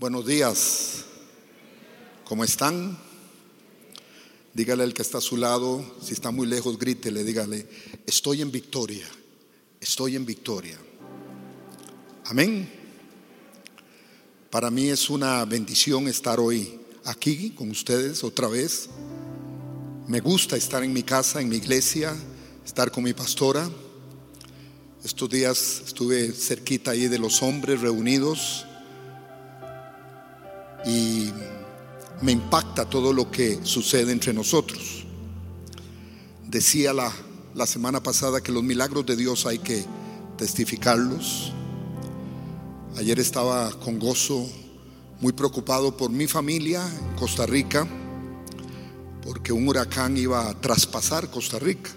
Buenos días. ¿Cómo están? Dígale al que está a su lado, si está muy lejos, grítele, dígale, estoy en victoria, estoy en victoria. Amén. Para mí es una bendición estar hoy aquí con ustedes otra vez. Me gusta estar en mi casa, en mi iglesia, estar con mi pastora. Estos días estuve cerquita ahí de los hombres reunidos y me impacta todo lo que sucede entre nosotros. Decía la, la semana pasada que los milagros de Dios hay que testificarlos. Ayer estaba con gozo muy preocupado por mi familia en Costa Rica, porque un huracán iba a traspasar Costa Rica.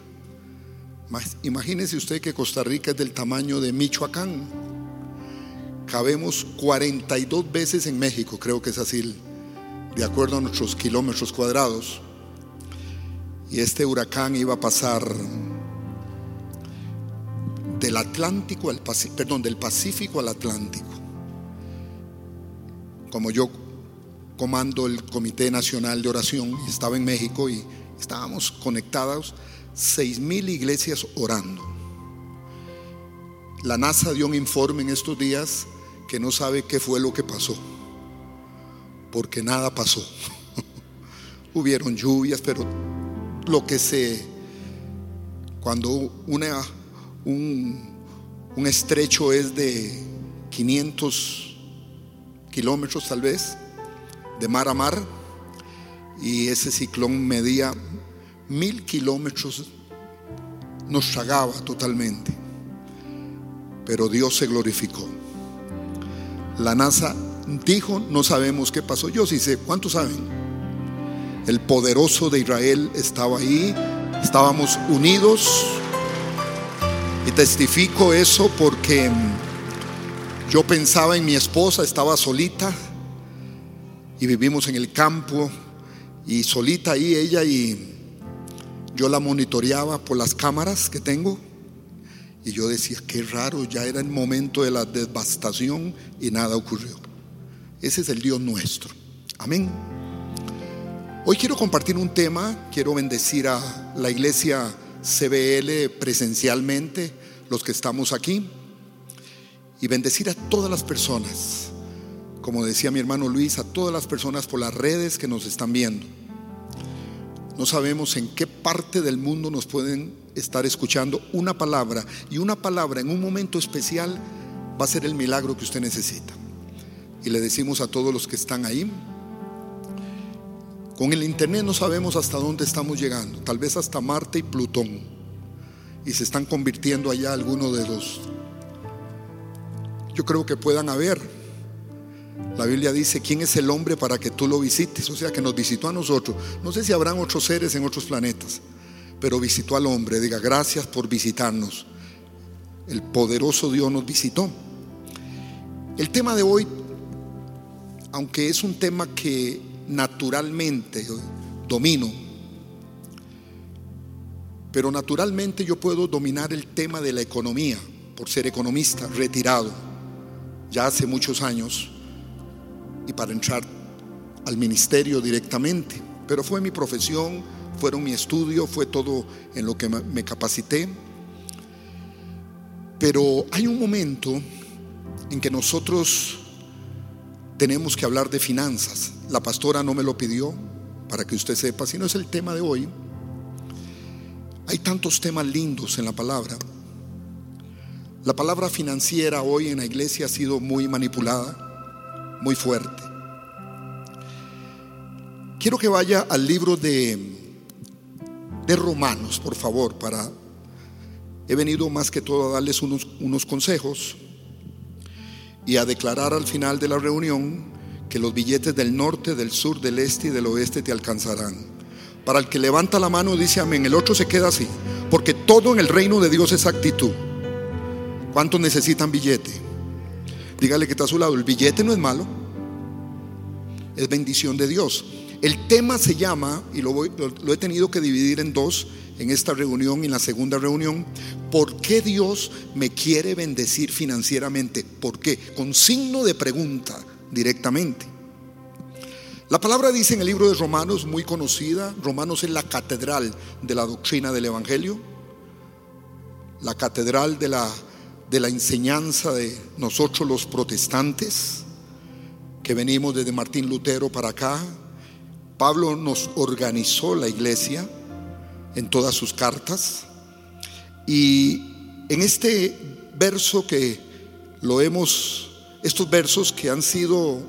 Imagínese usted que Costa Rica es del tamaño de Michoacán. Cabemos 42 veces en México, creo que es así de acuerdo a nuestros kilómetros cuadrados. Y este huracán iba a pasar del Atlántico al Pacífico, perdón, del Pacífico al Atlántico. Como yo comando el Comité Nacional de Oración, estaba en México y estábamos conectados seis mil iglesias orando. La NASA dio un informe en estos días que no sabe qué fue lo que pasó porque nada pasó. Hubieron lluvias, pero lo que se, cuando una, un, un estrecho es de 500 kilómetros tal vez, de mar a mar, y ese ciclón medía mil kilómetros, nos tragaba totalmente, pero Dios se glorificó. La NASA dijo, no sabemos qué pasó. Yo sí sé, ¿cuántos saben? El poderoso de Israel estaba ahí, estábamos unidos. Y testifico eso porque yo pensaba en mi esposa, estaba solita y vivimos en el campo y solita ahí ella y yo la monitoreaba por las cámaras que tengo y yo decía, qué raro, ya era el momento de la devastación y nada ocurrió. Ese es el Dios nuestro. Amén. Hoy quiero compartir un tema, quiero bendecir a la iglesia CBL presencialmente, los que estamos aquí, y bendecir a todas las personas, como decía mi hermano Luis, a todas las personas por las redes que nos están viendo. No sabemos en qué parte del mundo nos pueden estar escuchando una palabra y una palabra en un momento especial va a ser el milagro que usted necesita y le decimos a todos los que están ahí, con el Internet no sabemos hasta dónde estamos llegando, tal vez hasta Marte y Plutón, y se están convirtiendo allá algunos de los, yo creo que puedan haber. La Biblia dice, ¿quién es el hombre para que tú lo visites? O sea, que nos visitó a nosotros. No sé si habrán otros seres en otros planetas, pero visitó al hombre. Diga, gracias por visitarnos. El poderoso Dios nos visitó. El tema de hoy aunque es un tema que naturalmente domino, pero naturalmente yo puedo dominar el tema de la economía por ser economista retirado ya hace muchos años y para entrar al ministerio directamente. Pero fue mi profesión, fueron mi estudio, fue todo en lo que me capacité. Pero hay un momento en que nosotros tenemos que hablar de finanzas. La pastora no me lo pidió para que usted sepa, si no es el tema de hoy. Hay tantos temas lindos en la palabra. La palabra financiera hoy en la iglesia ha sido muy manipulada, muy fuerte. Quiero que vaya al libro de, de Romanos, por favor, para... He venido más que todo a darles unos, unos consejos y a declarar al final de la reunión que los billetes del norte, del sur, del este y del oeste te alcanzarán. Para el que levanta la mano dice amén, el otro se queda así, porque todo en el reino de Dios es actitud. ¿Cuántos necesitan billete? Dígale que está a su lado, el billete no es malo, es bendición de Dios. El tema se llama, y lo, he tenido que dividir en dos, en esta reunión y en la segunda reunión, ¿por qué Dios me quiere bendecir financieramente? ¿Por qué? Con signo de pregunta, directamente. La palabra dice en el libro de Romanos, muy conocida, Romanos es la catedral de la doctrina del Evangelio, la catedral de la, de la enseñanza de nosotros los protestantes, que venimos desde Martín Lutero para acá. Pablo nos organizó la iglesia en todas sus cartas. Y en este verso que lo hemos, estos versos que han sido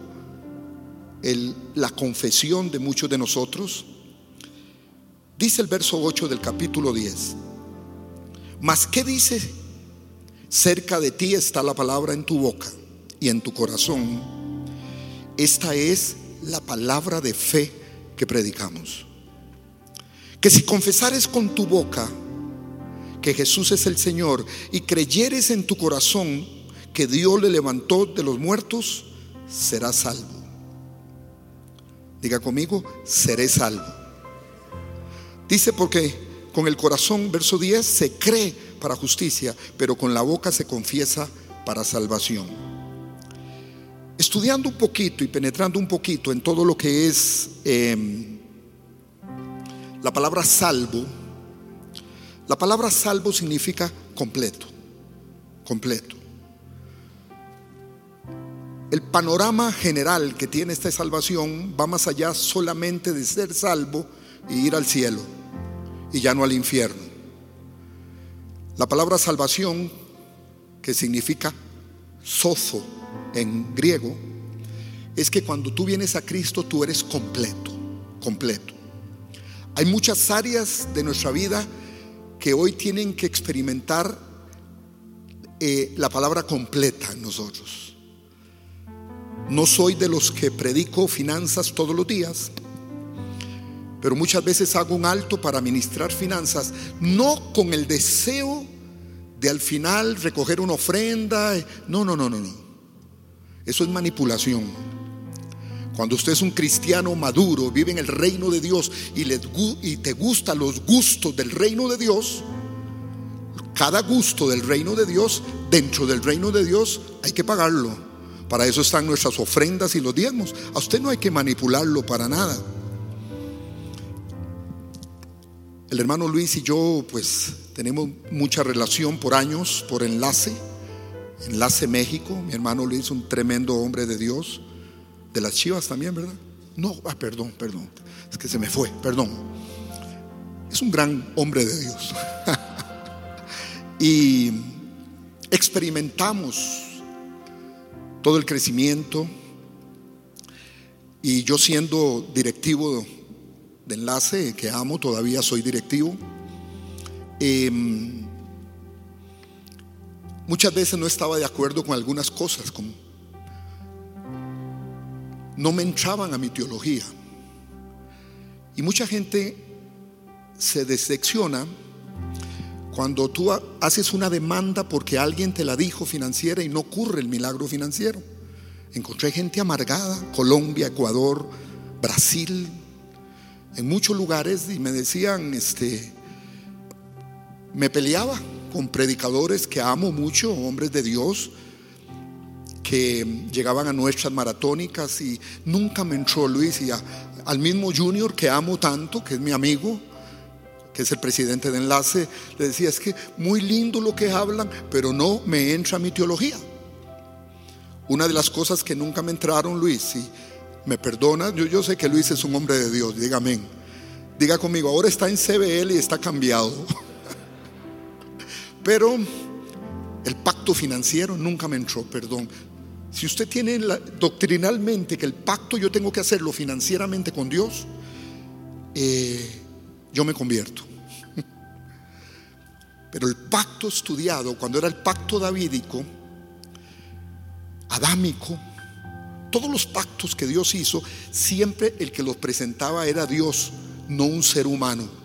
la confesión de muchos de nosotros, dice el verso 8 del capítulo 10. Mas, ¿qué dice? Cerca de ti está la palabra en tu boca y en tu corazón. Esta es la palabra de fe que predicamos. Que si confesares con tu boca que Jesús es el Señor y creyeres en tu corazón que Dios le levantó de los muertos, serás salvo. Diga conmigo, seré salvo. Dice porque con el corazón, verso 10, se cree para justicia, pero con la boca se confiesa para salvación. Estudiando un poquito y penetrando un poquito en todo lo que es em, la palabra salvo, la palabra salvo significa completo, completo. El panorama general que tiene esta salvación va más allá solamente de ser salvo y ir al cielo y ya no al infierno. La palabra salvación, que significa sozo en griego, es que cuando tú vienes a Cristo tú eres completo, completo. Hay muchas áreas de nuestra vida que hoy tienen que experimentar eh, la palabra completa en nosotros. No soy de los que predico finanzas todos los días, pero muchas veces hago un alto para ministrar finanzas, no con el deseo de al final recoger una ofrenda. No, no, no, no, no. Eso es manipulación. Cuando usted es un cristiano maduro, vive en el reino de Dios y, y te gustan los gustos del reino de Dios, cada gusto del reino de Dios, dentro del reino de Dios, hay que pagarlo. Para eso están nuestras ofrendas y los diezmos. A usted no hay que manipularlo para nada. El hermano Luis y yo pues tenemos mucha relación por años, por enlace. Enlace México. Mi hermano Luis, un tremendo hombre de Dios. De las chivas también, ¿verdad? No, ah, perdón, perdón. Es que se me fue, perdón. Es un gran hombre de Dios. y experimentamos todo el crecimiento. Y yo siendo directivo de enlace, que amo, todavía soy directivo, em, muchas veces no estaba de acuerdo con algunas cosas, no me entraban a mi teología. Y mucha gente se decepciona cuando tú haces una demanda porque alguien te la dijo financiera y no ocurre el milagro financiero. Encontré gente amargada, Colombia, Ecuador, Brasil, en muchos lugares y me decían, este, me peleaba con predicadores que amo mucho, hombres de Dios, que llegaban a nuestras maratónicas y nunca me entró Luis y al mismo Junior que amo tanto, que es mi amigo, que es el presidente de enlace, le decía, es que muy lindo lo que hablan, pero no me entra mi teología. Una de las cosas que nunca me entraron, Luis, si me perdona, yo, yo sé que Luis es un hombre de Dios, diga amén. Diga conmigo, ahora está en CBL y está cambiado. Pero el pacto financiero nunca me entró, perdón. Si usted tiene doctrinalmente que el pacto yo tengo que hacerlo financieramente con Dios, eh, yo me convierto. Pero el pacto estudiado, cuando era el pacto davídico, adámico, todos los pactos que Dios hizo, siempre el que los presentaba era Dios, no un ser humano.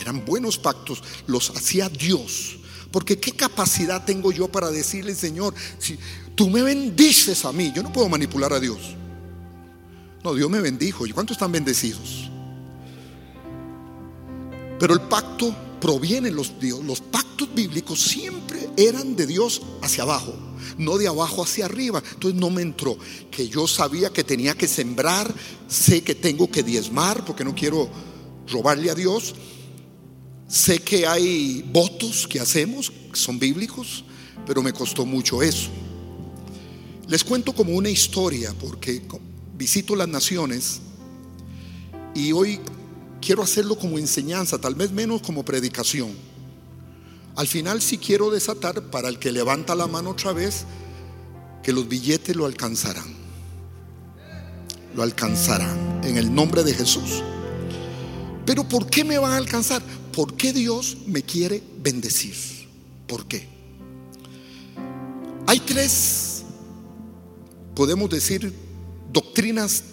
Eran buenos pactos, los hacía Dios. Porque qué capacidad tengo yo para decirle, Señor, si tú me bendices a mí, yo no puedo manipular a Dios. No, Dios me bendijo. ¿Y cuántos están bendecidos? Pero el pacto provienen los, los pactos bíblicos siempre eran de Dios hacia abajo, no de abajo hacia arriba. Entonces no me entró que yo sabía que tenía que sembrar, sé que tengo que diezmar porque no quiero robarle a Dios. Sé que hay votos que hacemos, que son bíblicos, pero me costó mucho eso. Les cuento como una historia porque visito las naciones y hoy quiero hacerlo como enseñanza, tal vez menos como predicación. Al final sí quiero desatar para el que levanta la mano otra vez, que los billetes lo alcanzarán. Lo alcanzarán en el nombre de Jesús. Pero ¿por qué me van a alcanzar? ¿Por qué Dios me quiere bendecir? ¿Por qué? Hay tres, podemos decir, doctrinas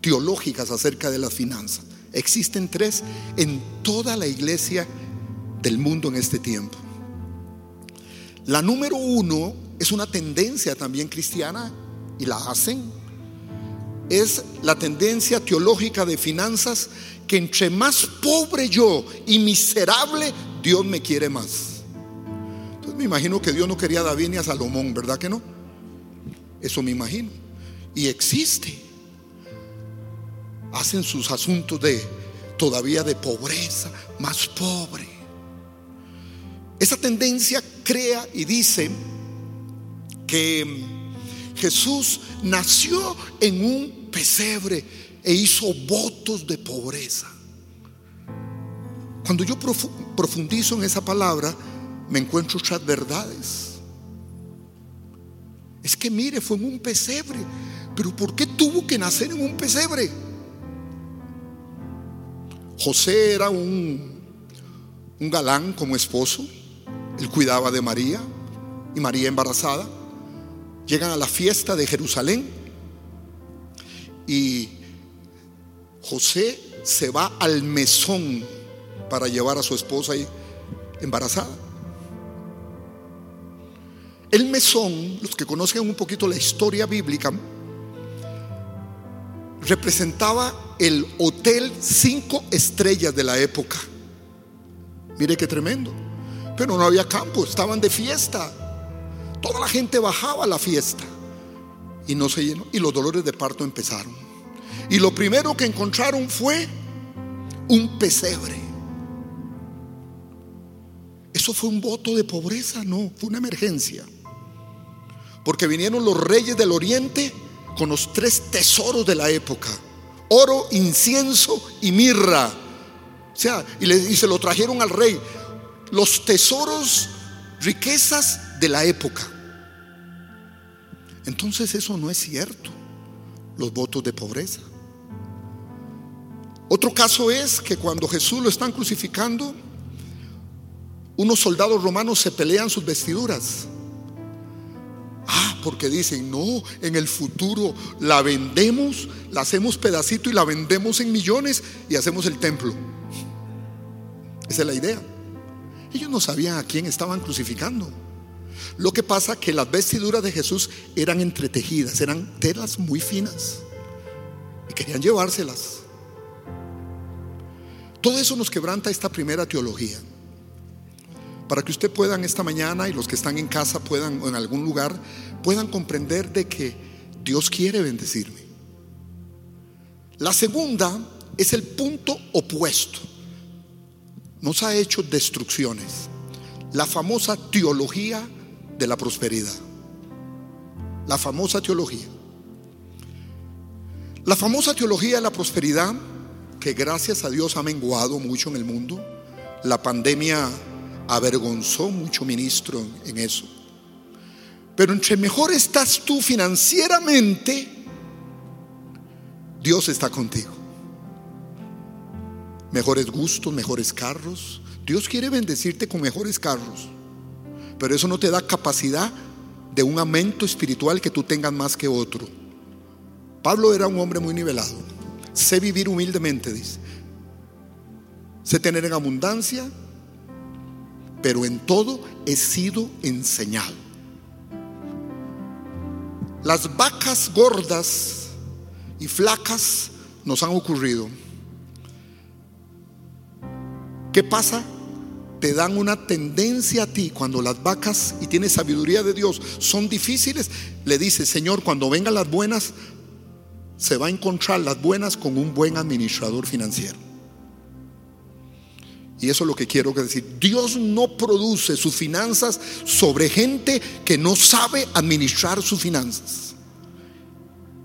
teológicas acerca de las finanzas. Existen tres en toda la iglesia del mundo en este tiempo. La número uno es una tendencia también cristiana y la hacen. Es la tendencia teológica de finanzas que entre más pobre yo y miserable, Dios me quiere más. Entonces me imagino que Dios no quería a David ni a Salomón, ¿verdad que no? Eso me imagino. Y existe hacen sus asuntos de todavía de pobreza, más pobre. Esa tendencia crea y dice que Jesús nació en un pesebre e hizo votos de pobreza. Cuando yo profundizo en esa palabra, me encuentro otras verdades. Es que mire, fue en un pesebre. Pero ¿por qué tuvo que nacer en un pesebre? José era un, un galán como esposo. Él cuidaba de María y María embarazada. Llegan a la fiesta de Jerusalén y José se va al mesón para llevar a su esposa embarazada. El mesón, los que conocen un poquito la historia bíblica, representaba el hotel cinco estrellas de la época. Mire qué tremendo. Pero no había campo, estaban de fiesta. Toda la gente bajaba a la fiesta y no se llenó. Y los dolores de parto empezaron. Y lo primero que encontraron fue un pesebre. Eso fue un voto de pobreza, no, fue una emergencia. Porque vinieron los reyes del oriente con los tres tesoros de la época, oro, incienso y mirra. O sea, y, se lo trajeron al rey, los tesoros, riquezas de la época. Entonces eso no es cierto, los votos de pobreza. Otro caso es que cuando Jesús lo están crucificando, unos soldados romanos se pelean sus vestiduras porque dicen, no, en el futuro la vendemos, la hacemos pedacito y la vendemos en millones y hacemos el templo. Esa es la idea. Ellos no sabían a quién estaban crucificando. Lo que pasa que las vestiduras de Jesús eran entretejidas, eran telas muy finas y querían llevárselas. Todo eso nos quebranta esta primera teología para que usted pueda esta mañana y los que están en casa puedan o en algún lugar puedan comprender de que Dios quiere bendecirme. La segunda es el punto opuesto. Nos ha hecho destrucciones. La famosa teología de la prosperidad. La famosa teología. La famosa teología de la prosperidad, que gracias a Dios ha menguado mucho en el mundo. La pandemia avergonzó mucho ministro en eso. Pero entre mejor estás tú financieramente, Dios está contigo. Mejores gustos, mejores carros. Dios quiere bendecirte con mejores carros. Pero eso no te da capacidad de un aumento espiritual que tú tengas más que otro. Pablo era un hombre muy nivelado. Sé vivir humildemente, dice. Sé tener en abundancia pero en todo he sido enseñado. Las vacas gordas y flacas nos han ocurrido. ¿Qué pasa te dan una tendencia a ti, cuando las vacas y tienes sabiduría de Dios son difíciles, le dice, Señor, cuando vengan las buenas, se va a encontrar las buenas con un buen administrador financiero. Y eso es lo que quiero decir. Dios no produce sus finanzas sobre gente que no sabe administrar sus finanzas.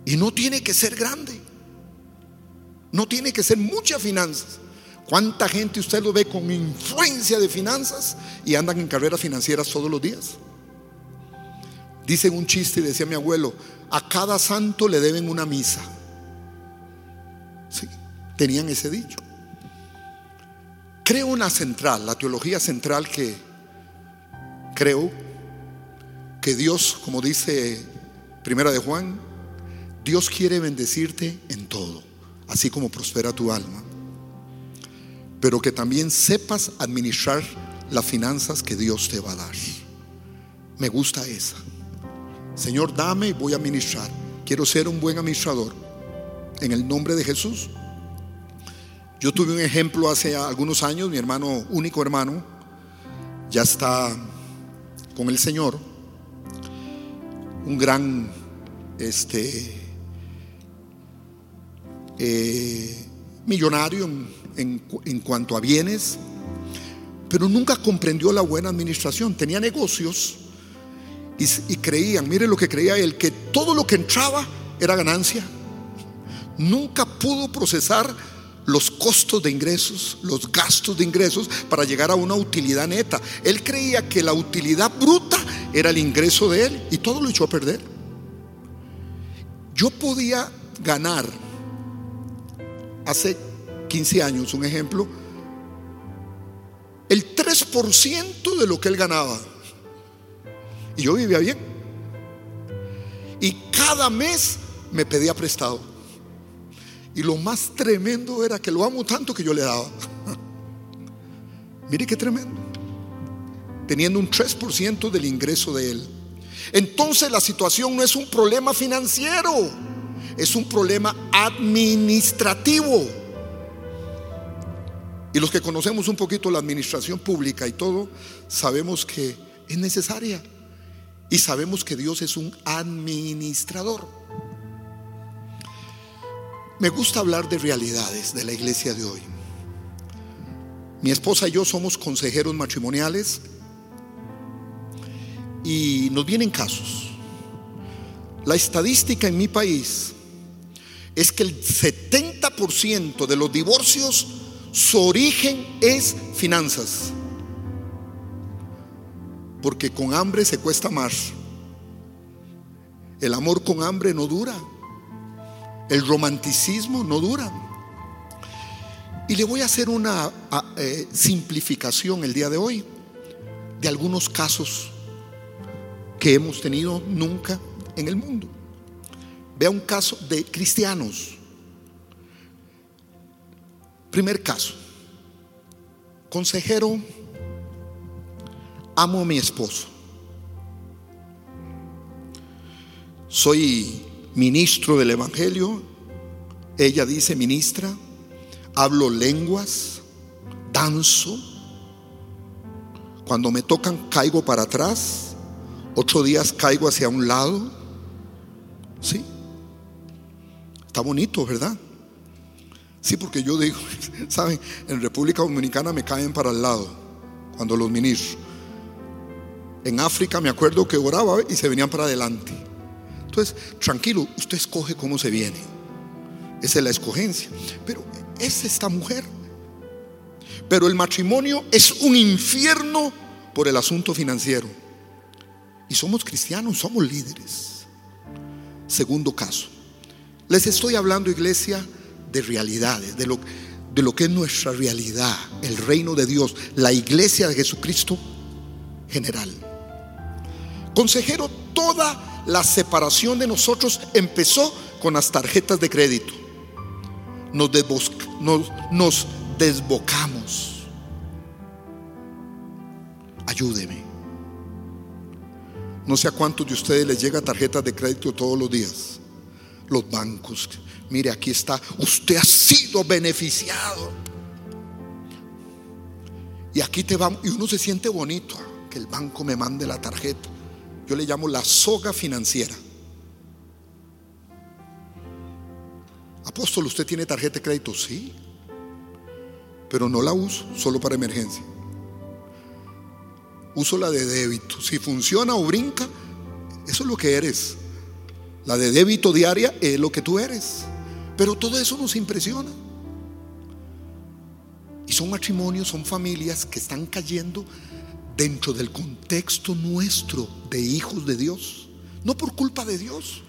Y no tiene que ser grande. No tiene que ser muchas finanzas. ¿Cuánta gente usted lo ve con influencia de finanzas y andan en carreras financieras todos los días? Dicen un chiste y decía mi abuelo, a cada santo le deben una misa. Sí, tenían ese dicho. Creo una central, la teología central que creo que Dios, como dice Primera de Juan, Dios quiere bendecirte en todo, así como prospera tu alma. Pero que también sepas administrar las finanzas que Dios te va a dar. Me gusta esa. Señor, dame y voy a administrar. Quiero ser un buen administrador. En el nombre de Jesús. Yo tuve un ejemplo hace algunos años, mi hermano, único hermano, ya está con el Señor, un gran, este, eh, millonario en cuanto a bienes, pero nunca comprendió la buena administración. Tenía negocios y, creían, mire lo que creía él, que todo lo que entraba era ganancia. Nunca pudo procesar los costos de ingresos, los gastos de ingresos para llegar a una utilidad neta. Él creía que la utilidad bruta era el ingreso de él y todo lo echó a perder. Yo podía ganar hace 15 años, un ejemplo, el 3% de lo que él ganaba. Y yo vivía bien. Y cada mes me pedía prestado. Y lo más tremendo era que lo amo tanto que yo le daba. Mire qué tremendo. Teniendo un 3% del ingreso de él. Entonces la situación no es un problema financiero, es un problema administrativo. Y los que conocemos un poquito la administración pública y todo, sabemos que es necesaria. Y sabemos que Dios es un administrador. Me gusta hablar de realidades de la iglesia de hoy. Mi esposa y yo somos consejeros matrimoniales y nos vienen casos. La estadística en mi país es que el 70% de los divorcios su origen es finanzas. Porque con hambre se cuesta más. El amor con hambre no dura. El romanticismo no dura. Y le voy a hacer una eh, simplificación el día de hoy de algunos casos que hemos tenido nunca en el mundo. Vea un caso de cristianos. Primer caso. Consejero, amo a mi esposo. Soy ministro del Evangelio, ella dice ministra, hablo lenguas, danzo, cuando me tocan caigo para atrás, ocho días caigo hacia un lado, ¿sí? Está bonito, ¿verdad? Sí, porque yo digo, ¿saben? En República Dominicana me caen para el lado cuando los ministros. En África me acuerdo que oraba y se venían para adelante. Entonces, tranquilo, usted escoge cómo se viene. Esa es la escogencia. Pero es esta mujer. Pero el matrimonio es un infierno por el asunto financiero. Y somos cristianos, somos líderes. Segundo caso. Les estoy hablando, iglesia, de realidades, de lo, de lo que es nuestra realidad, el reino de Dios, la iglesia de Jesucristo general. Consejero, toda la separación de nosotros empezó con las tarjetas de crédito. Nos, nos, desbocamos. Ayúdeme. No sé a cuántos de ustedes les llega tarjetas de crédito todos los días. Los bancos. Mire, aquí está. Usted ha sido beneficiado. Y aquí te vamos, y uno se siente bonito, que el banco me mande la tarjeta. Yo le llamo la soga financiera. Apóstol, ¿usted tiene tarjeta de crédito? Sí. Pero no la uso, solo para emergencia. Uso la de débito. Si funciona o brinca, eso es lo que eres. La de débito diaria es lo que tú eres. Pero todo eso nos impresiona. Y son matrimonios, son familias que están cayendo dentro del contexto nuestro de hijos de Dios. No por culpa de Dios.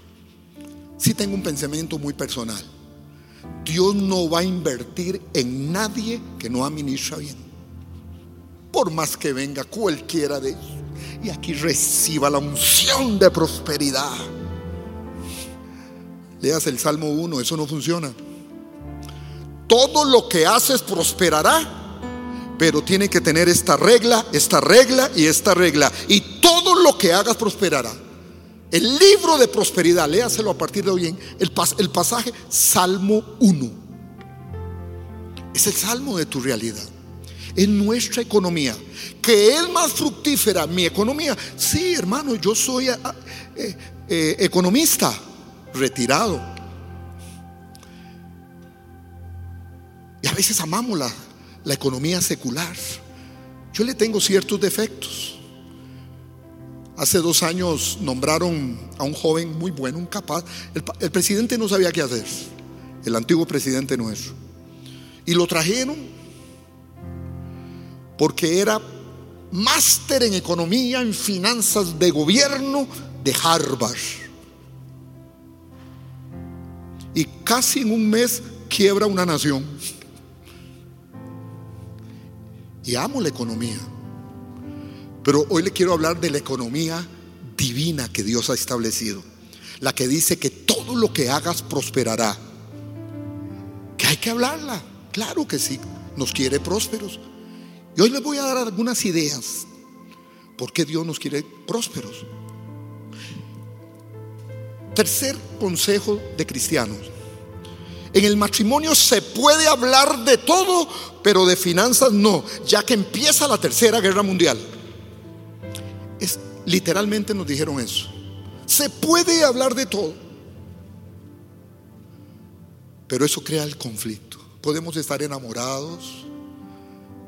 Si tengo un pensamiento muy personal. Dios no va a invertir en nadie que no administra bien. Por más que venga cualquiera de ellos. Y aquí reciba la unción de prosperidad. Leas el Salmo 1, eso no funciona. Todo lo que haces prosperará, pero tiene que tener esta regla, esta regla y esta regla. Y todo lo que hagas prosperará. El libro de prosperidad, léaselo a partir de hoy en el, pasaje Salmo 1. Es el salmo de tu realidad. En nuestra economía, que es más fructífera mi economía. Sí, hermano, yo soy eh, eh, economista retirado. Y a veces amamos la, la economía secular. Yo le tengo ciertos defectos. Hace dos años nombraron a un joven muy bueno, un capaz. El, presidente no sabía qué hacer, el antiguo presidente nuestro. Y lo trajeron porque era máster en economía, en finanzas de gobierno de Harvard. Y casi en un mes quiebra una nación. Y amo la economía. Pero hoy le quiero hablar de la economía divina que Dios ha establecido. La que dice que todo lo que hagas prosperará. Que hay que hablarla. Claro que sí. Nos quiere prósperos. Y hoy les voy a dar algunas ideas. ¿Por qué Dios nos quiere prósperos? Tercer consejo de cristianos. En el matrimonio se puede hablar de todo, pero de finanzas no, ya que empieza la tercera guerra mundial. Es, literalmente nos dijeron eso. Se puede hablar de todo. Pero eso crea el conflicto. Podemos estar enamorados,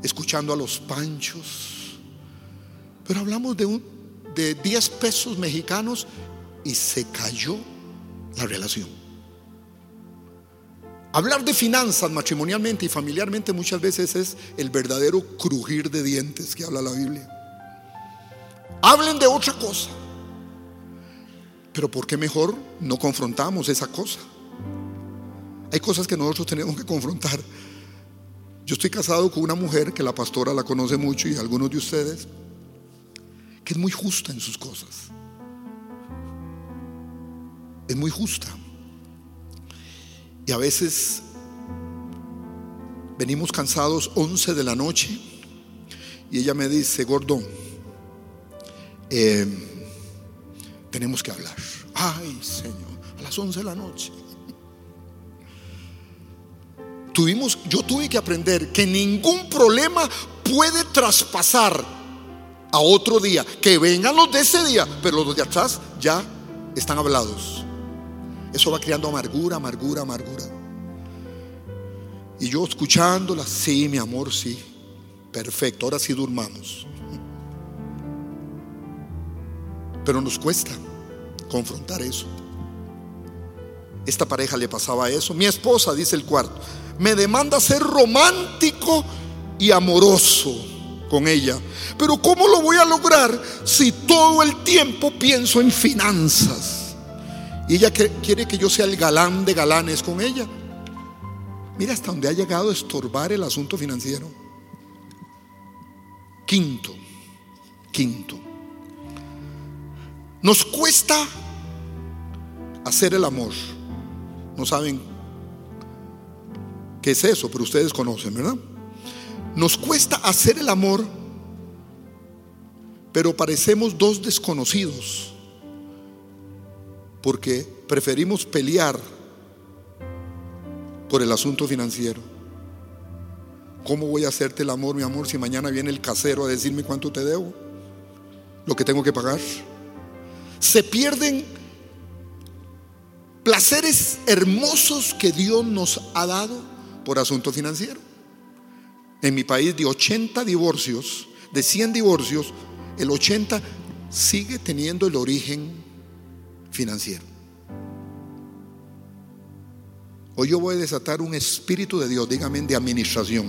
escuchando a los panchos. Pero hablamos de, un, de 10 pesos mexicanos y se cayó la relación. Hablar de finanzas matrimonialmente y familiarmente muchas veces es el verdadero crujir de dientes que habla la Biblia. Hablen de otra cosa. Pero ¿por qué mejor no confrontamos esa cosa? Hay cosas que nosotros tenemos que confrontar. Yo estoy casado con una mujer que la pastora la conoce mucho y algunos de ustedes, que es muy justa en sus cosas. Es muy justa. Y a veces venimos cansados 11 de la noche y ella me dice, gordón, eh, tenemos que hablar. Ay, Señor, a las 11 de la noche. Tuvimos, yo tuve que aprender que ningún problema puede traspasar a otro día. Que vengan los de ese día, pero los de atrás ya están hablados. Eso va creando amargura, amargura, amargura. Y yo escuchándola, sí, mi amor, sí. Perfecto, ahora sí durmamos. Pero nos cuesta confrontar eso. Esta pareja le pasaba eso. Mi esposa, dice el cuarto, me demanda ser romántico y amoroso con ella. Pero ¿cómo lo voy a lograr si todo el tiempo pienso en finanzas? Y ella quiere que yo sea el galán de galanes con ella. Mira hasta dónde ha llegado a estorbar el asunto financiero. Quinto, quinto. Nos cuesta hacer el amor. No saben qué es eso, pero ustedes conocen, ¿verdad? Nos cuesta hacer el amor, pero parecemos dos desconocidos, porque preferimos pelear por el asunto financiero. ¿Cómo voy a hacerte el amor, mi amor, si mañana viene el casero a decirme cuánto te debo? Lo que tengo que pagar. Se pierden placeres hermosos que Dios nos ha dado por asunto financiero. En mi país de 80 divorcios, de 100 divorcios, el 80 sigue teniendo el origen financiero. Hoy yo voy a desatar un espíritu de Dios, dígame, de administración.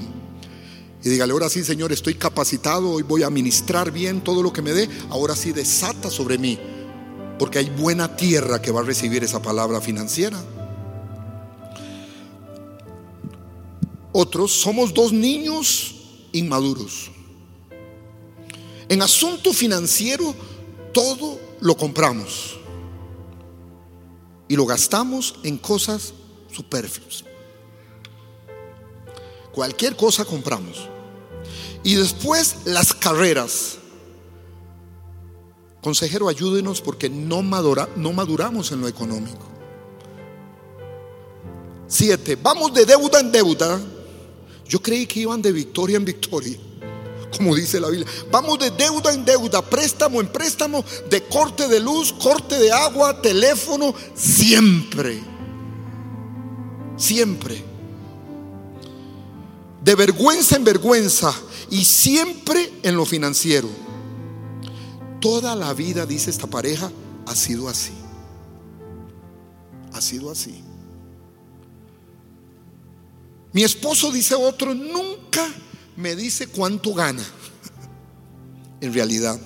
Y dígale, ahora sí, Señor, estoy capacitado, hoy voy a administrar bien todo lo que me dé. Ahora sí, desata sobre mí, porque hay buena tierra que va a recibir esa palabra financiera. Otros, somos dos niños inmaduros. En asunto financiero, todo lo compramos y lo gastamos en cosas superfluas. Cualquier cosa compramos. Y después las carreras. Consejero, ayúdenos porque no, no maduramos en lo económico. Siete, vamos de deuda en deuda. Yo creí que iban de victoria en victoria como dice la Biblia. Vamos de deuda en deuda, préstamo en préstamo, de corte de luz, corte de agua, teléfono, siempre. Siempre. De vergüenza en vergüenza y siempre en lo financiero. Toda la vida, dice esta pareja, ha sido así. Ha sido así. Mi esposo dice otro, nunca me dice cuánto gana. En realidad,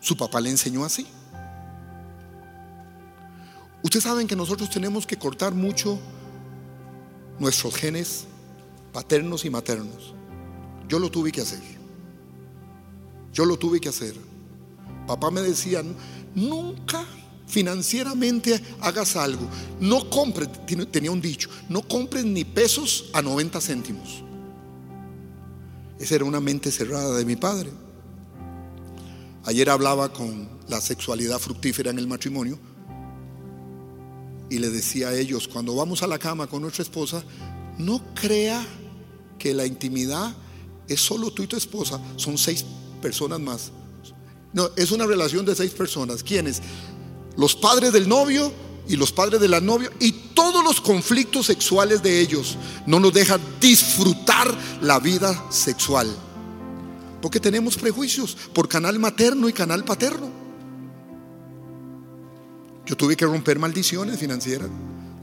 su papá le enseñó así. Ustedes saben que nosotros tenemos que cortar mucho nuestros genes paternos y maternos. Yo lo tuve que hacer. Yo lo tuve que hacer. Papá me decía, nunca financieramente hagas algo. No compres, tenía un dicho, no compres ni pesos a 90 céntimos. Esa era una mente cerrada de mi padre. Ayer hablaba con la sexualidad fructífera en el matrimonio y le decía a ellos, cuando vamos a la cama con nuestra esposa, no crea que la intimidad es solo tú y tu esposa, son seis personas más. No, es una relación de seis personas. ¿Quiénes? Los padres del novio y los padres de la novia y todos los conflictos sexuales de ellos no nos dejan disfrutar la vida sexual. Porque tenemos prejuicios por canal materno y canal paterno. Yo tuve que romper maldiciones financieras.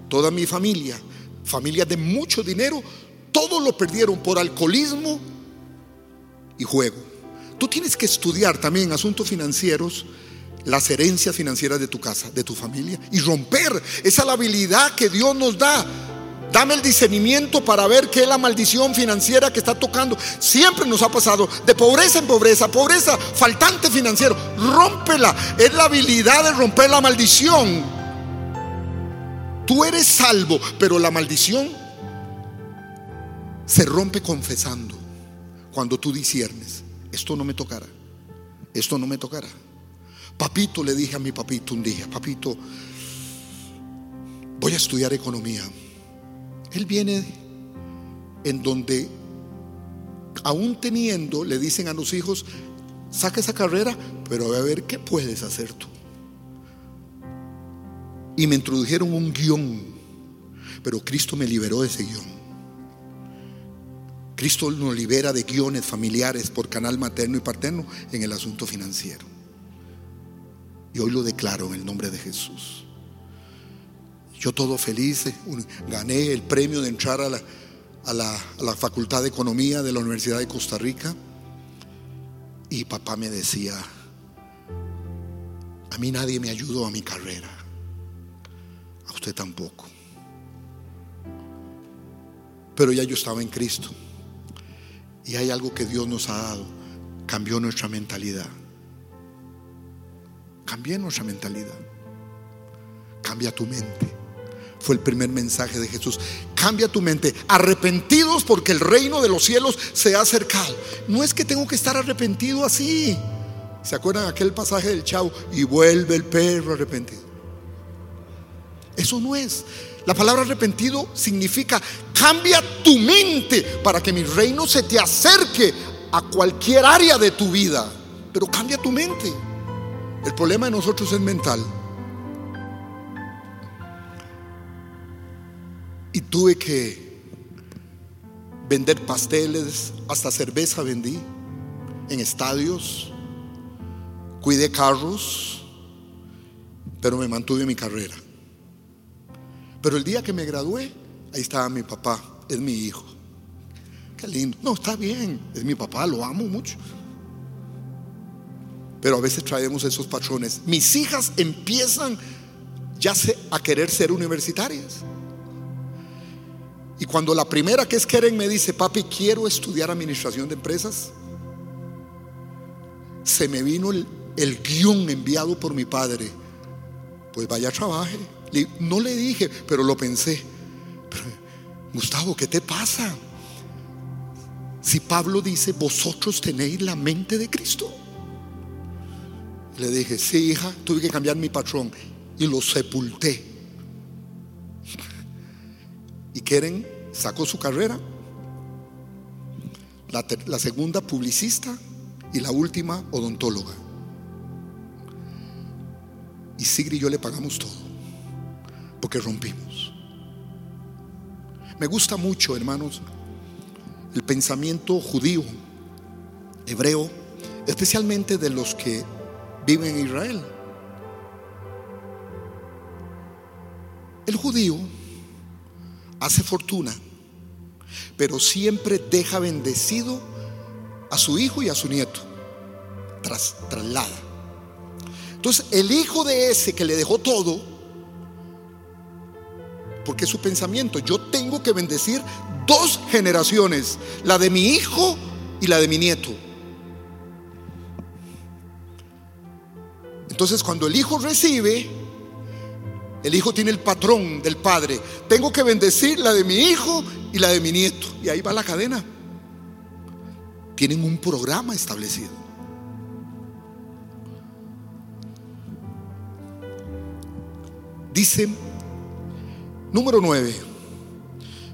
Toda mi familia, familia de mucho dinero, todo lo perdieron por alcoholismo y juego. Tú tienes que estudiar también asuntos financieros las herencias financieras de tu casa, de tu familia y romper. Esa es la habilidad que Dios nos da. Dame el discernimiento para ver qué es la maldición financiera que está tocando. Siempre nos ha pasado de pobreza en pobreza, pobreza, faltante financiero. Rómpela. Es la habilidad de romper la maldición. Tú eres salvo, pero la maldición se rompe confesando. Cuando tú disiernes, esto no me tocará. Esto no me tocará. Papito, le dije a mi papito un día, papito, voy a estudiar economía. Él viene en donde, aún teniendo, le dicen a los hijos, saca esa carrera, pero a ver qué puedes hacer tú. Y me introdujeron un guion, pero Cristo me liberó de ese guion. Cristo nos libera de guiones familiares por canal materno y paterno en el asunto financiero. Y hoy lo declaro en el nombre de Jesús. Yo todo feliz, eh, gané el premio de entrar a la, a la, Facultad de Economía de la Universidad de Costa Rica. Y papá me decía, a mí nadie me ayudó a mi carrera, a usted tampoco. Pero ya yo estaba en Cristo. Y hay algo que Dios nos ha dado. Cambió nuestra mentalidad. Cambia nuestra mentalidad. Cambia tu mente. Fue el primer mensaje de Jesús. Cambia tu mente. Arrepentidos porque el reino de los cielos se ha acercado. No es que tengo que estar arrepentido así. ¿Se acuerdan aquel pasaje del chavo? Y vuelve el perro arrepentido. Eso no es. La palabra arrepentido significa cambia tu mente para que mi reino se te acerque a cualquier área de tu vida. Pero cambia tu mente. El problema de nosotros es mental. Y tuve que vender pasteles, hasta cerveza vendí en estadios, cuidé carros, pero me mantuve en mi carrera. Pero el día que me gradué, ahí estaba mi papá, es mi hijo. Qué lindo. No, está bien, es mi papá, lo amo mucho. Pero a veces traemos esos patrones. Mis hijas empiezan ya a querer ser universitarias. Y cuando la primera que es Keren me dice, papi, quiero estudiar administración de empresas, se me vino el, el guion enviado por mi padre. Pues vaya, trabaje. No le dije, pero lo pensé. Gustavo, ¿qué te pasa? Si Pablo dice, vosotros tenéis la mente de Cristo. Le dije, sí, hija, tuve que cambiar mi patrón y lo sepulté. Y Keren sacó su carrera, la, la segunda publicista y la última odontóloga. Y Sigri y yo le pagamos todo, porque rompimos. Me gusta mucho, hermanos, el pensamiento judío, hebreo, especialmente de los que viven en Israel. El judío hace fortuna, pero siempre deja bendecido a su hijo y a su nieto. Tras, traslada. Entonces, el hijo de ese que le dejó todo, porque es su pensamiento, yo tengo que bendecir dos generaciones, la de mi hijo y la de mi nieto. Entonces, cuando el hijo recibe, el hijo tiene el patrón del padre. Tengo que bendecir la de mi hijo y la de mi nieto. Y ahí va la cadena. Tienen un programa establecido. Dice, número 9,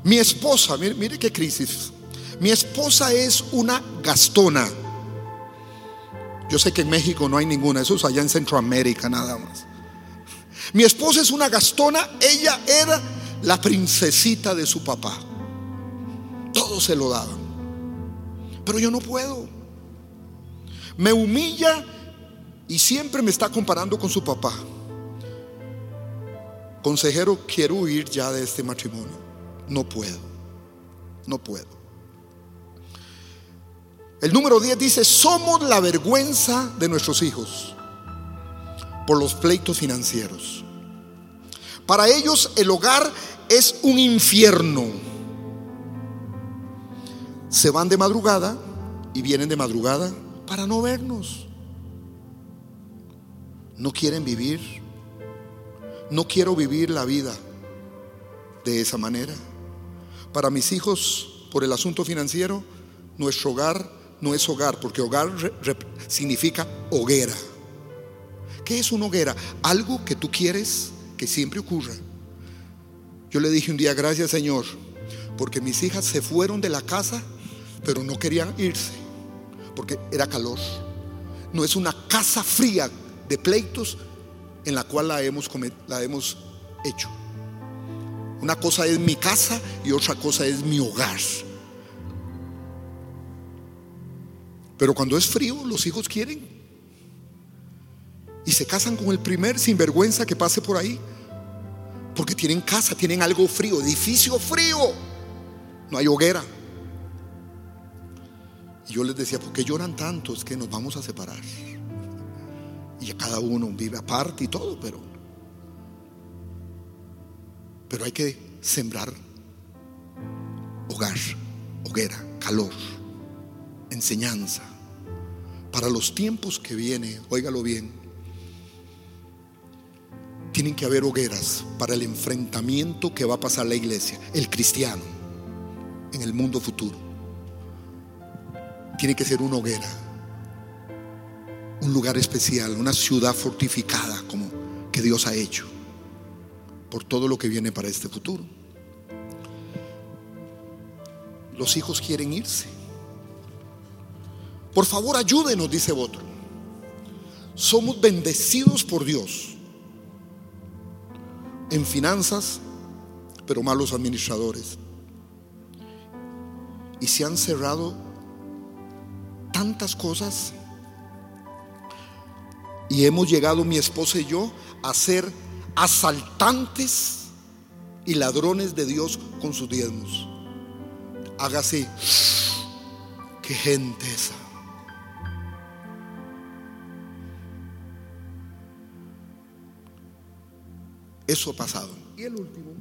mi esposa, mire, mire qué crisis. Mi esposa es una gastona. Yo sé que en México no hay ninguna, eso es allá en Centroamérica nada más. Mi esposa es una gastona, ella era la princesita de su papá. Todo se lo daban. Pero yo no puedo. Me humilla y siempre me está comparando con su papá. Consejero, quiero huir ya de este matrimonio. No puedo. No puedo. El número 10 dice, somos la vergüenza de nuestros hijos por los pleitos financieros. Para ellos el hogar es un infierno. Se van de madrugada y vienen de madrugada para no vernos. No quieren vivir. No quiero vivir la vida de esa manera. Para mis hijos, por el asunto financiero, nuestro hogar no es hogar, porque hogar significa hoguera. ¿Qué es una hoguera? Algo que tú quieres que siempre ocurra. Yo le dije un día, gracias Señor, porque mis hijas se fueron de la casa, pero no querían irse, porque era calor. No es una casa fría de pleitos en la cual la hemos, la hemos hecho. Una cosa es mi casa y otra cosa es mi hogar. Pero cuando es frío, los hijos quieren y se casan con el primer sinvergüenza que pase por ahí. Porque tienen casa, tienen algo frío, edificio frío. No hay hoguera. Y yo les decía, ¿por qué lloran tanto? Es que nos vamos a separar. Y cada uno vive aparte y todo, pero pero hay que sembrar hogar, hoguera, calor, enseñanza para los tiempos que viene, óigalo bien, tienen que haber hogueras para el enfrentamiento que va a pasar la iglesia, el cristiano, en el mundo futuro. Tiene que ser una hoguera, un lugar especial, una ciudad fortificada como que Dios ha hecho por todo lo que viene para este futuro. Los hijos quieren irse. Por favor, ayúdenos, dice otro. Somos bendecidos por Dios en finanzas, pero malos administradores. Y se han cerrado tantas cosas y hemos llegado mi esposa y yo a ser asaltantes y ladrones de Dios con sus diezmos. Hágase, qué gente esa. Eso ha pasado. Y el último.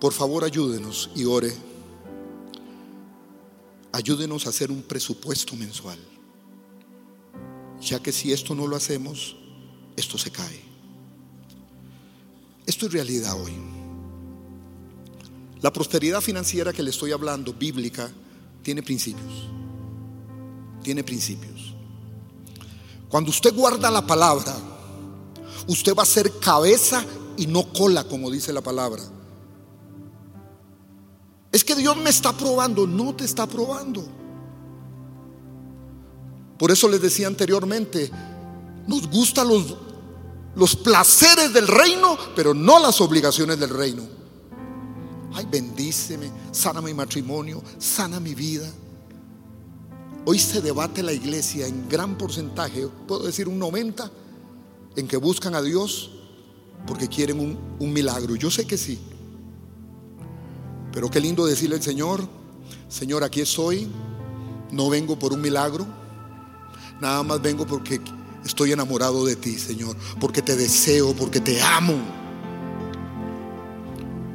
Por favor, ayúdenos y ore. Ayúdenos a hacer un presupuesto mensual. Ya que si esto no lo hacemos, esto se cae. Esto es realidad hoy. La prosperidad financiera que le estoy hablando, bíblica, tiene principios. Tiene principios. Cuando usted guarda la palabra, usted va a ser cabeza y no cola, como dice la palabra. Es que Dios me está probando, no te está probando. Por eso les decía anteriormente, nos gustan los, los placeres del reino, pero no las obligaciones del reino. Ay, bendíceme, sana mi matrimonio, sana mi vida. Hoy se debate la iglesia en gran porcentaje, puedo decir un 90, en que buscan a Dios porque quieren un, milagro. Yo sé que sí. Pero qué lindo decirle al Señor, Señor, aquí estoy, no vengo por un milagro, nada más vengo porque estoy enamorado de ti, Señor, porque te deseo, porque te amo.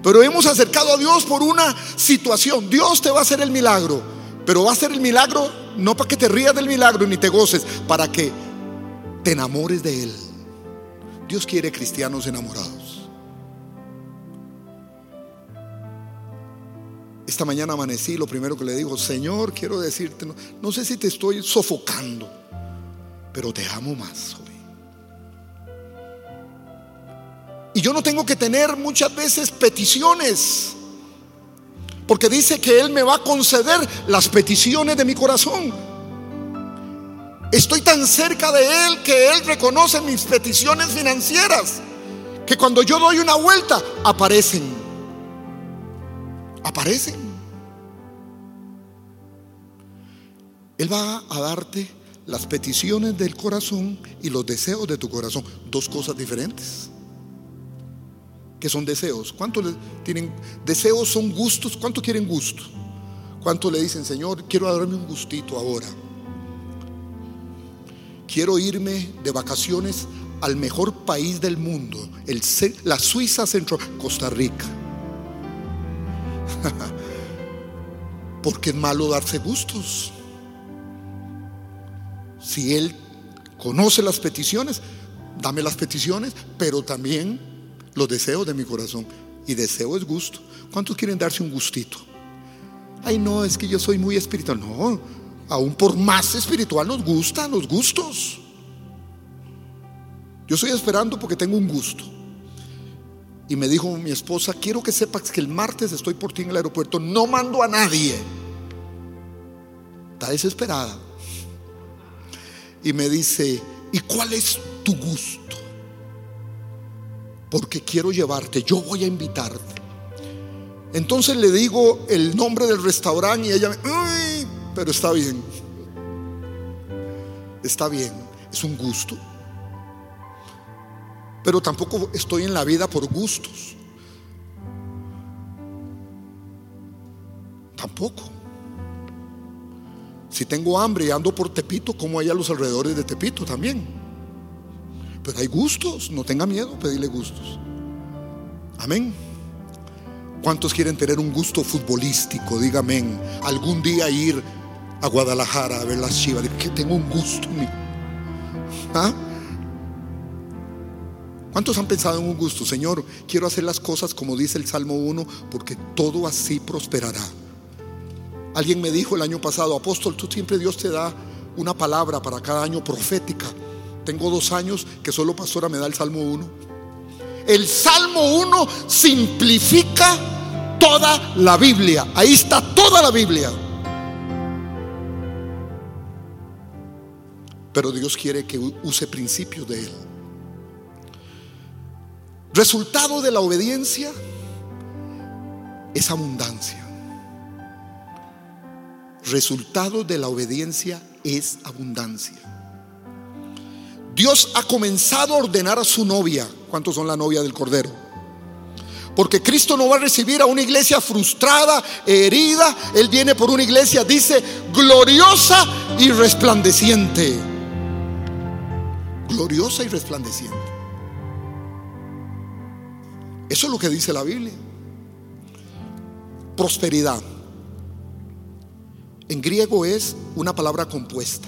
Pero hemos acercado a Dios por una situación. Dios te va a hacer el milagro, pero va a ser el milagro no para que te rías del milagro ni te goces, para que te enamores de Él. Dios quiere cristianos enamorados. Esta mañana amanecí, lo primero que le digo, Señor, quiero decirte, no, sé si te estoy sofocando, pero te amo más hoy. Y yo no tengo que tener muchas veces peticiones. Porque dice que Él me va a conceder las peticiones de mi corazón. Estoy tan cerca de Él que Él reconoce mis peticiones financieras. Que cuando yo doy una vuelta, aparecen. Aparecen. Él va a darte las peticiones del corazón y los deseos de tu corazón. Dos cosas diferentes que son deseos. ¿Cuántos tienen deseos? Son gustos. ¿Cuántos quieren gusto? ¿Cuántos le dicen, Señor, quiero darme un gustito ahora? Quiero irme de vacaciones al mejor país del mundo, el, la Suiza Centro, Costa Rica. Porque es malo darse gustos. Si Él conoce las peticiones, dame las peticiones, pero también los deseos de mi corazón. Y deseo es gusto. ¿Cuántos quieren darse un gustito? Ay, no, es que yo soy muy espiritual. No, aún por más espiritual nos gustan los gustos. Yo estoy esperando porque tengo un gusto. Y me dijo mi esposa, quiero que sepas que el martes estoy por ti en el aeropuerto, no mando a nadie. Está desesperada. Y me dice, ¿y cuál es tu gusto? Porque quiero llevarte, yo voy a invitarte. Entonces le digo el nombre del restaurante y ella me, Uy, pero está bien. Está bien, es un gusto. Pero tampoco estoy en la vida por gustos. Tampoco. Si tengo hambre y ando por Tepito, como hay a los alrededores de Tepito también. Pero hay gustos, no tenga miedo pedirle gustos. Amén. ¿Cuántos quieren tener un gusto futbolístico? Dígame, algún día ir a Guadalajara a ver las chivas. Que tengo un gusto. ¿Ah? ¿Cuántos han pensado en un gusto? Señor, quiero hacer las cosas como dice el Salmo 1, porque todo así prosperará. Alguien me dijo el año pasado, apóstol, tú siempre Dios te da una palabra para cada año profética Tengo dos años que solo pastora me da el Salmo 1. El Salmo 1 simplifica toda la Biblia. Ahí está toda la Biblia. Pero Dios quiere que use principios de Él. Resultado de la obediencia es abundancia. Resultado de la obediencia es abundancia. Dios ha comenzado a ordenar a su novia. ¿Cuántos son la novia del Cordero? Porque Cristo no va a recibir a una iglesia frustrada, herida. Él viene por una iglesia, dice, gloriosa y resplandeciente. Gloriosa y resplandeciente. Eso es lo que dice la Biblia. Prosperidad. En griego es una palabra compuesta.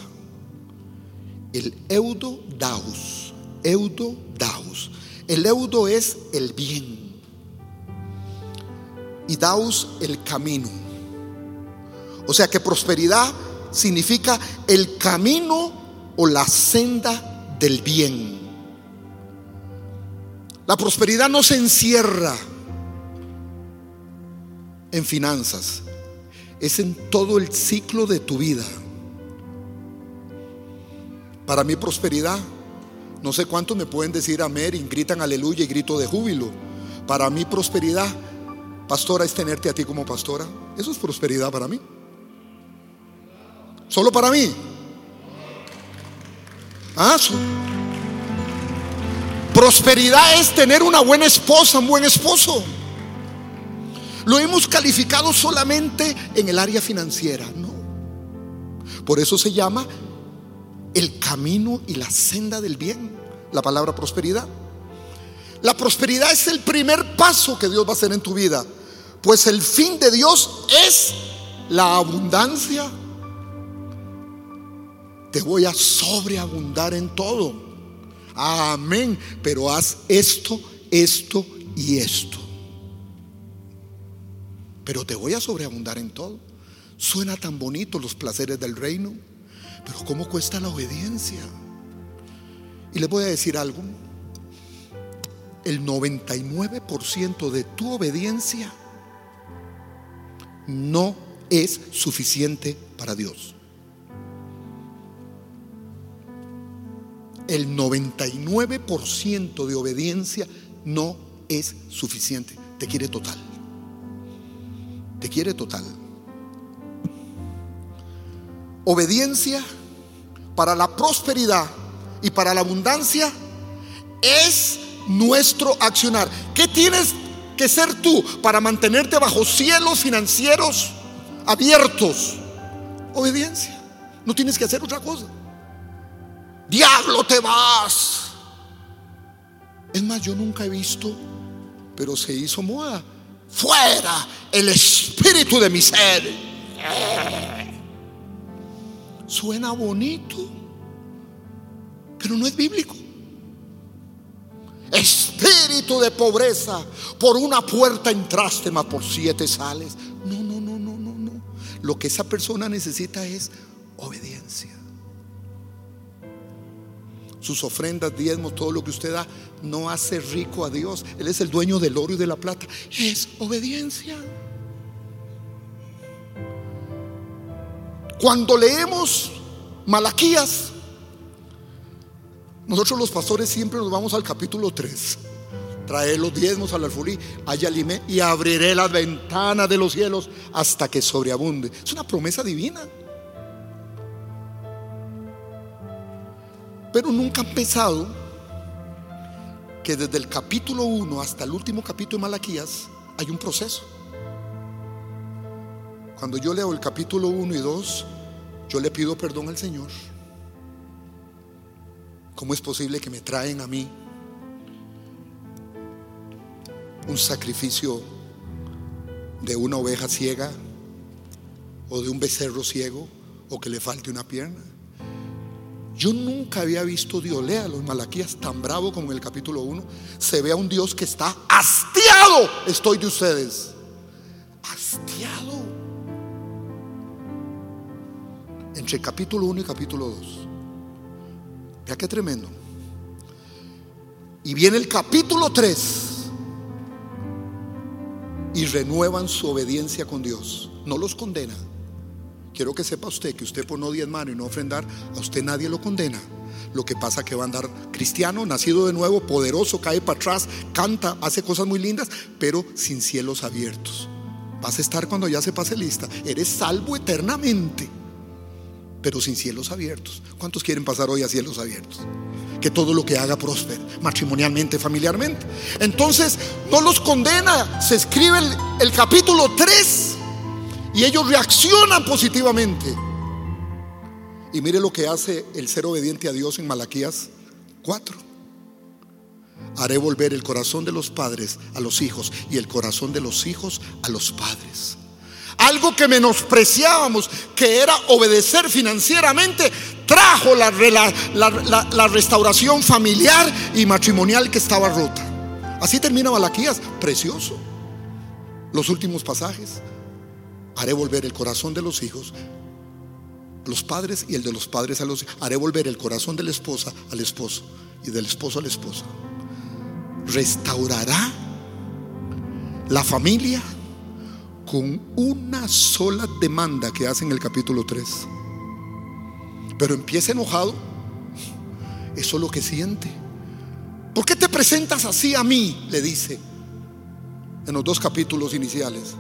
El eudo daus. Eudo daus. El eudo es el bien. Y daus el camino. O sea que prosperidad significa el camino o la senda del bien. La prosperidad no se encierra en finanzas, es en todo el ciclo de tu vida. Para mí prosperidad, no sé cuántos me pueden decir amén y gritan aleluya y grito de júbilo. Para mí prosperidad, pastora, es tenerte a ti como pastora. Eso es prosperidad para mí. Solo para mí. Ah, prosperidad es tener una buena esposa, un buen esposo. Lo hemos calificado solamente en el área financiera, no. Por eso se llama el camino y la senda del bien, la palabra prosperidad. La prosperidad es el primer paso que Dios va a hacer en tu vida, pues el fin de Dios es la abundancia. Te voy a sobreabundar en todo. Amén. Pero haz esto, esto y esto. Pero te voy a sobreabundar en todo. Suena tan bonito los placeres del reino. Pero ¿cómo cuesta la obediencia? Y les voy a decir algo. El 99% de tu obediencia no es suficiente para Dios. El 99% de obediencia no es suficiente. Te quiere total. Te quiere total. Obediencia para la prosperidad y para la abundancia es nuestro accionar. ¿Qué tienes que ser tú para mantenerte bajo cielos financieros abiertos? Obediencia. No tienes que hacer otra cosa. Diablo te vas. Es más, yo nunca he visto, pero se hizo moda. Fuera el espíritu de mi ser. Suena bonito, pero no es bíblico. Espíritu de pobreza, por una puerta entraste, más por siete sales. No, no, no, no, no, no. Lo que esa persona necesita es obediencia. Sus ofrendas, diezmos, todo lo que usted da, no hace rico a Dios. Él es el dueño del oro y de la plata. Es obediencia. Cuando leemos Malaquías, nosotros los pastores siempre nos vamos al capítulo 3. Traer los diezmos al alfolí, allá y abriré las ventanas de los cielos hasta que sobreabunde. Es una promesa divina. Pero nunca han pensado que desde el capítulo 1 hasta el último capítulo de Malaquías hay un proceso. Cuando yo leo el capítulo 1 y 2, yo le pido perdón al Señor. ¿Cómo es posible que me traen a mí un sacrificio de una oveja ciega o de un becerro ciego o que le falte una pierna? Yo nunca había visto Dios, lea los Malaquías tan bravo como en el capítulo 1. Se ve a un Dios que está hastiado. Estoy de ustedes. Hastiado. Entre capítulo 1 y capítulo 2. Vea qué tremendo. Y viene el capítulo 3 y renuevan su obediencia con Dios. No los condena. Quiero que sepa usted que usted por no diezmar y no ofrendar, a usted nadie lo condena. Lo que pasa que va a andar cristiano, nacido de nuevo, poderoso, cae para atrás, canta, hace cosas muy lindas, pero sin cielos abiertos. Vas a estar cuando ya se pase lista. Eres salvo eternamente, pero sin cielos abiertos. ¿Cuántos quieren pasar hoy a cielos abiertos? que todo lo que haga prospere, matrimonialmente, familiarmente. Entonces, no los condena. Se escribe el, el capítulo 3 y ellos reaccionan positivamente. Y mire lo que hace el ser obediente a Dios en Malaquías 4. Haré volver el corazón de los padres a los hijos y el corazón de los hijos a los padres. Algo que menospreciábamos, que era obedecer financieramente, trajo la, restauración familiar y matrimonial que estaba rota. Así termina Malaquías, precioso. Los últimos pasajes. Haré volver el corazón de los hijos, los padres y el de los padres a los hijos. Haré volver el corazón de la esposa al esposo y del esposo a la esposa. Restaurará la familia con una sola demanda que hace en el capítulo 3. Pero empieza enojado. Eso es lo que siente. ¿Por qué te presentas así a mí? Le dice en los dos capítulos iniciales.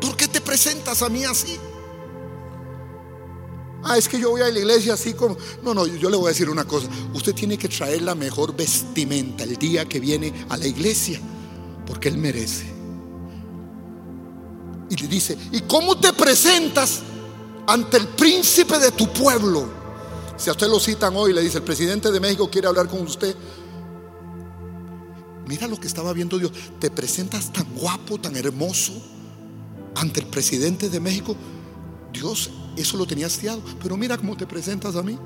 ¿Por qué te presentas a mí así? Ah, es que yo voy a la iglesia así como... No, no, yo le voy a decir una cosa. Usted tiene que traer la mejor vestimenta el día que viene a la iglesia, porque Él merece. Y le dice, ¿y cómo te presentas ante el príncipe de tu pueblo? Si a usted lo citan hoy, le dice, el presidente de México quiere hablar con usted. Mira lo que estaba viendo Dios. Te presentas tan guapo, tan hermoso ante el presidente de México. Dios, eso lo tenía hastiado. Pero mira cómo te presentas a mí.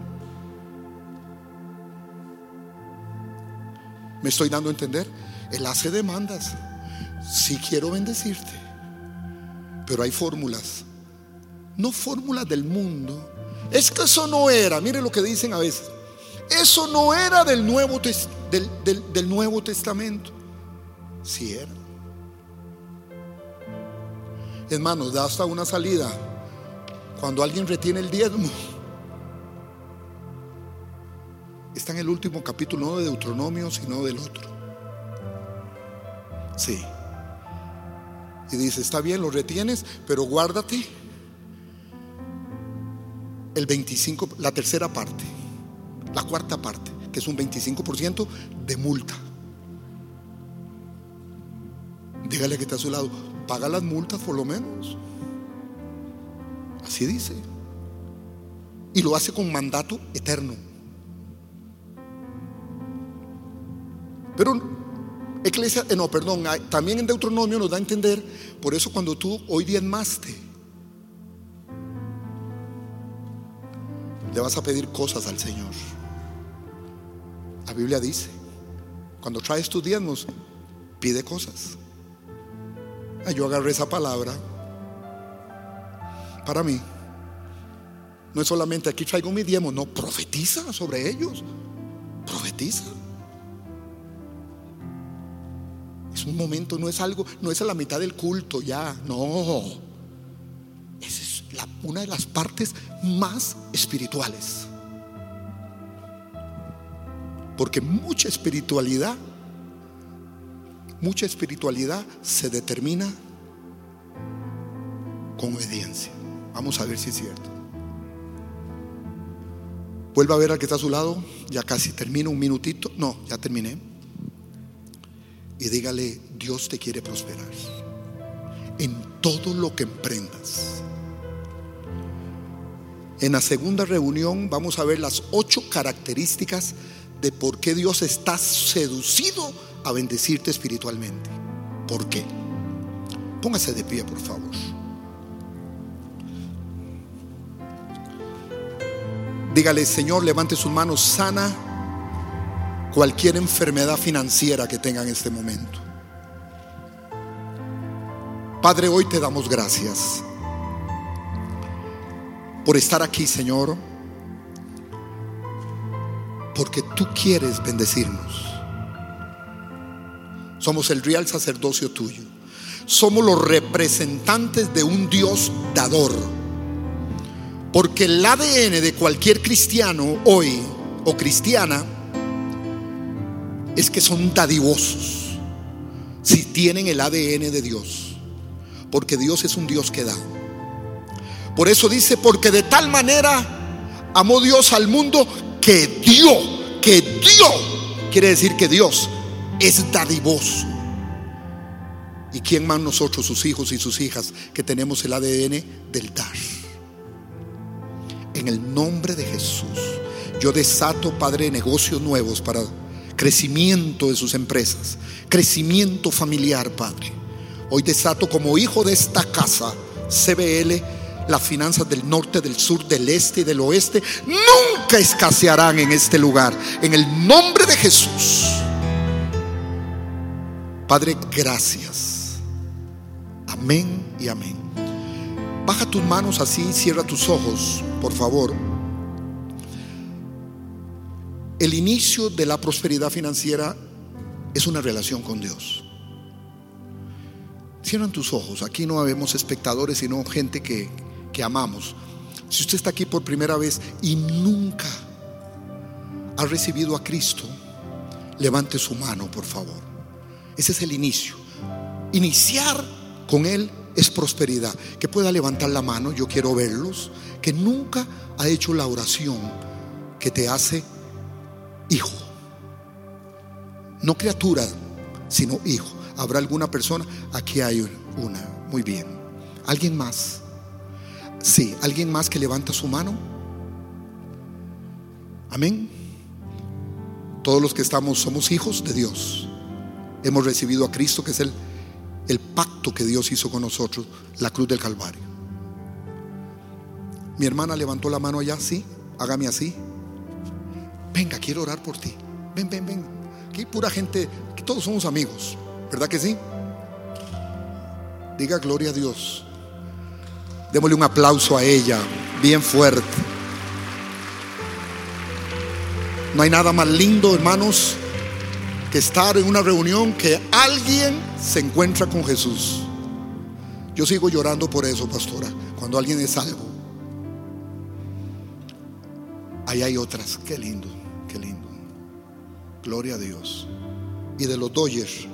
Me estoy dando a entender. Él hace demandas. Si quiero bendecirte. Pero hay fórmulas. No fórmulas del mundo. Es que eso no era, mire lo que dicen a veces. Eso no era del Nuevo, del, Nuevo Testamento. Si era. Hermanos, da hasta una salida. Cuando alguien retiene el diezmo. Está en el último capítulo, no de Deuteronomio, sino del otro. Sí. Y dice, está bien, lo retienes, pero guárdate el 25, la tercera parte, la cuarta parte, que es un 25% de multa. Dígale que está a su lado, paga las multas por lo menos. Así dice. Y lo hace con mandato eterno. Pero Eclesia, eh, no, perdón, también en Deuteronomio nos da a entender, por eso cuando tú hoy diezmaste, le vas a pedir cosas al Señor. La Biblia dice, cuando traes tus diezmos, pide cosas. Ah, yo agarré esa palabra para mí. No es solamente aquí traigo mi diezmo, no, profetiza sobre ellos. Profetiza. Un momento, no es algo, no es a la mitad del culto ya, no. Esa es una de las partes más espirituales. Porque mucha espiritualidad, mucha espiritualidad se determina con obediencia. Vamos a ver si es cierto. Vuelva a ver al que está a su lado. Ya casi termino, un minutito. No, ya terminé y dígale, Dios te quiere prosperar en todo lo que emprendas. En la segunda reunión vamos a ver las ocho características de por qué Dios está seducido a bendecirte espiritualmente. ¿Por qué? Póngase de pie, por favor. Dígale, Señor, levante sus manos sana cualquier enfermedad financiera que tenga en este momento. Padre, hoy te damos gracias por estar aquí, Señor. tú quieres bendecirnos. Somos el real sacerdocio tuyo. Somos los representantes de un Dios dador. Porque el ADN de cualquier cristiano hoy o cristiana es que son dadivosos. Si tienen el ADN de Dios. Porque Dios es un Dios que da. Por eso dice, porque de tal manera amó Dios al mundo que dio, que dio. Quiere decir que Dios es dadivoso. ¿Y quién más nosotros, sus hijos y sus hijas, que tenemos el ADN del dar? En el nombre de Jesús, yo desato, Padre, negocios nuevos para crecimiento de sus empresas, crecimiento familiar, Padre. Hoy desato como hijo de esta casa, CBL, las finanzas del norte, del sur, del este y del oeste nunca escasearán en este lugar. En el nombre de Jesús. Padre, gracias. Amén y amén. Baja tus manos así, cierra tus ojos, por favor. El inicio de la prosperidad financiera es una relación con Dios. Cierran tus ojos. Aquí no habemos espectadores, sino gente que, que amamos. Si usted está aquí por primera vez y nunca ha recibido a Cristo, levante su mano, por favor. Ese es el inicio. Iniciar con Él es prosperidad. Que pueda levantar la mano, yo quiero verlos, que nunca ha hecho la oración que te hace hijo. No criatura, sino hijo. ¿Habrá alguna persona? Aquí hay una. Muy bien. ¿Alguien más? Sí, ¿alguien más que levanta su mano? Amén. Todos los que estamos somos hijos de Dios. Hemos recibido a Cristo, que es el, el pacto que Dios hizo con nosotros, la cruz del Calvario. Mi hermana levantó la mano allá, sí, hágame así. Venga, quiero orar por ti. Ven, ven, ven. Aquí pura gente, que todos somos amigos, ¿verdad que sí? Diga gloria a Dios. Démosle un aplauso a ella, bien fuerte. No hay nada más lindo, hermanos, que estar en una reunión que alguien se encuentra con Jesús. Yo sigo llorando por eso, pastora, cuando alguien es salvo. Ahí hay otras, qué lindo. Gloria a Dios. Y de los Dodgers,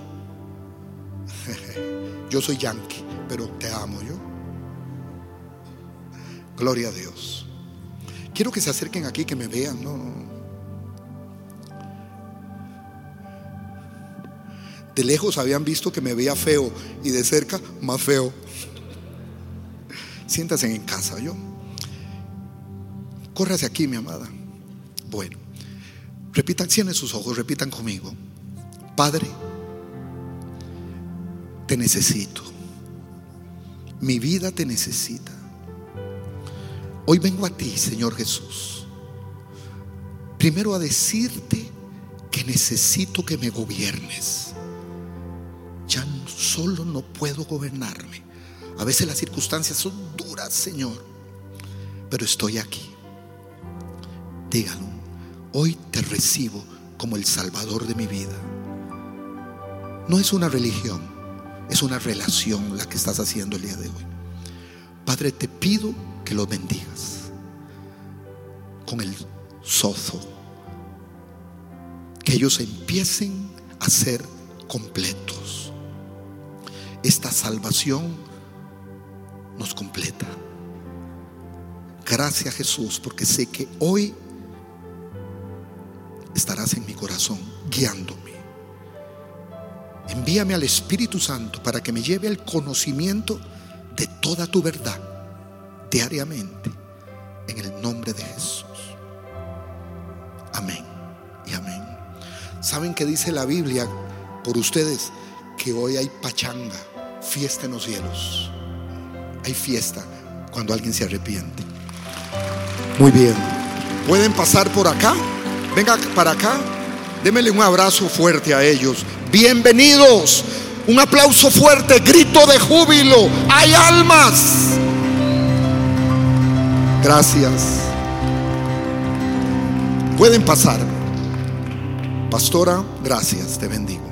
yo soy yankee, pero te amo yo. Gloria a Dios. Quiero que se acerquen aquí, que me vean, no, no. De lejos habían visto que me veía feo y de cerca más feo. Siéntase en casa, yo. Córrase aquí, mi amada. Bueno, repitan, cierren sus ojos, repitan conmigo. Padre, te necesito. Mi vida te necesita. Hoy vengo a ti, Señor Jesús. Primero a decirte que necesito que me gobiernes ya solo no puedo gobernarme. A veces las circunstancias son duras, Señor, pero estoy aquí. Dígalo, hoy te recibo como el Salvador de mi vida. No es una religión, es una relación la que estás haciendo el día de hoy. Padre, te pido que los bendigas con el sozo, que ellos empiecen a ser completos esta salvación nos completa. Gracias Jesús, porque sé que hoy estarás en mi corazón guiándome. Envíame al Espíritu Santo para que me lleve al conocimiento de toda tu verdad diariamente, en el nombre de Jesús. Amén y amén. ¿Saben qué dice la Biblia por ustedes? Que hoy hay pachanga fiesta en los cielos. Hay fiesta cuando alguien se arrepiente. Muy bien. ¿Pueden pasar por acá? Venga para acá. Démele un abrazo fuerte a ellos. Bienvenidos. Un aplauso fuerte, grito de júbilo. Hay almas. Gracias. Pueden pasar. Pastora, gracias, te bendigo.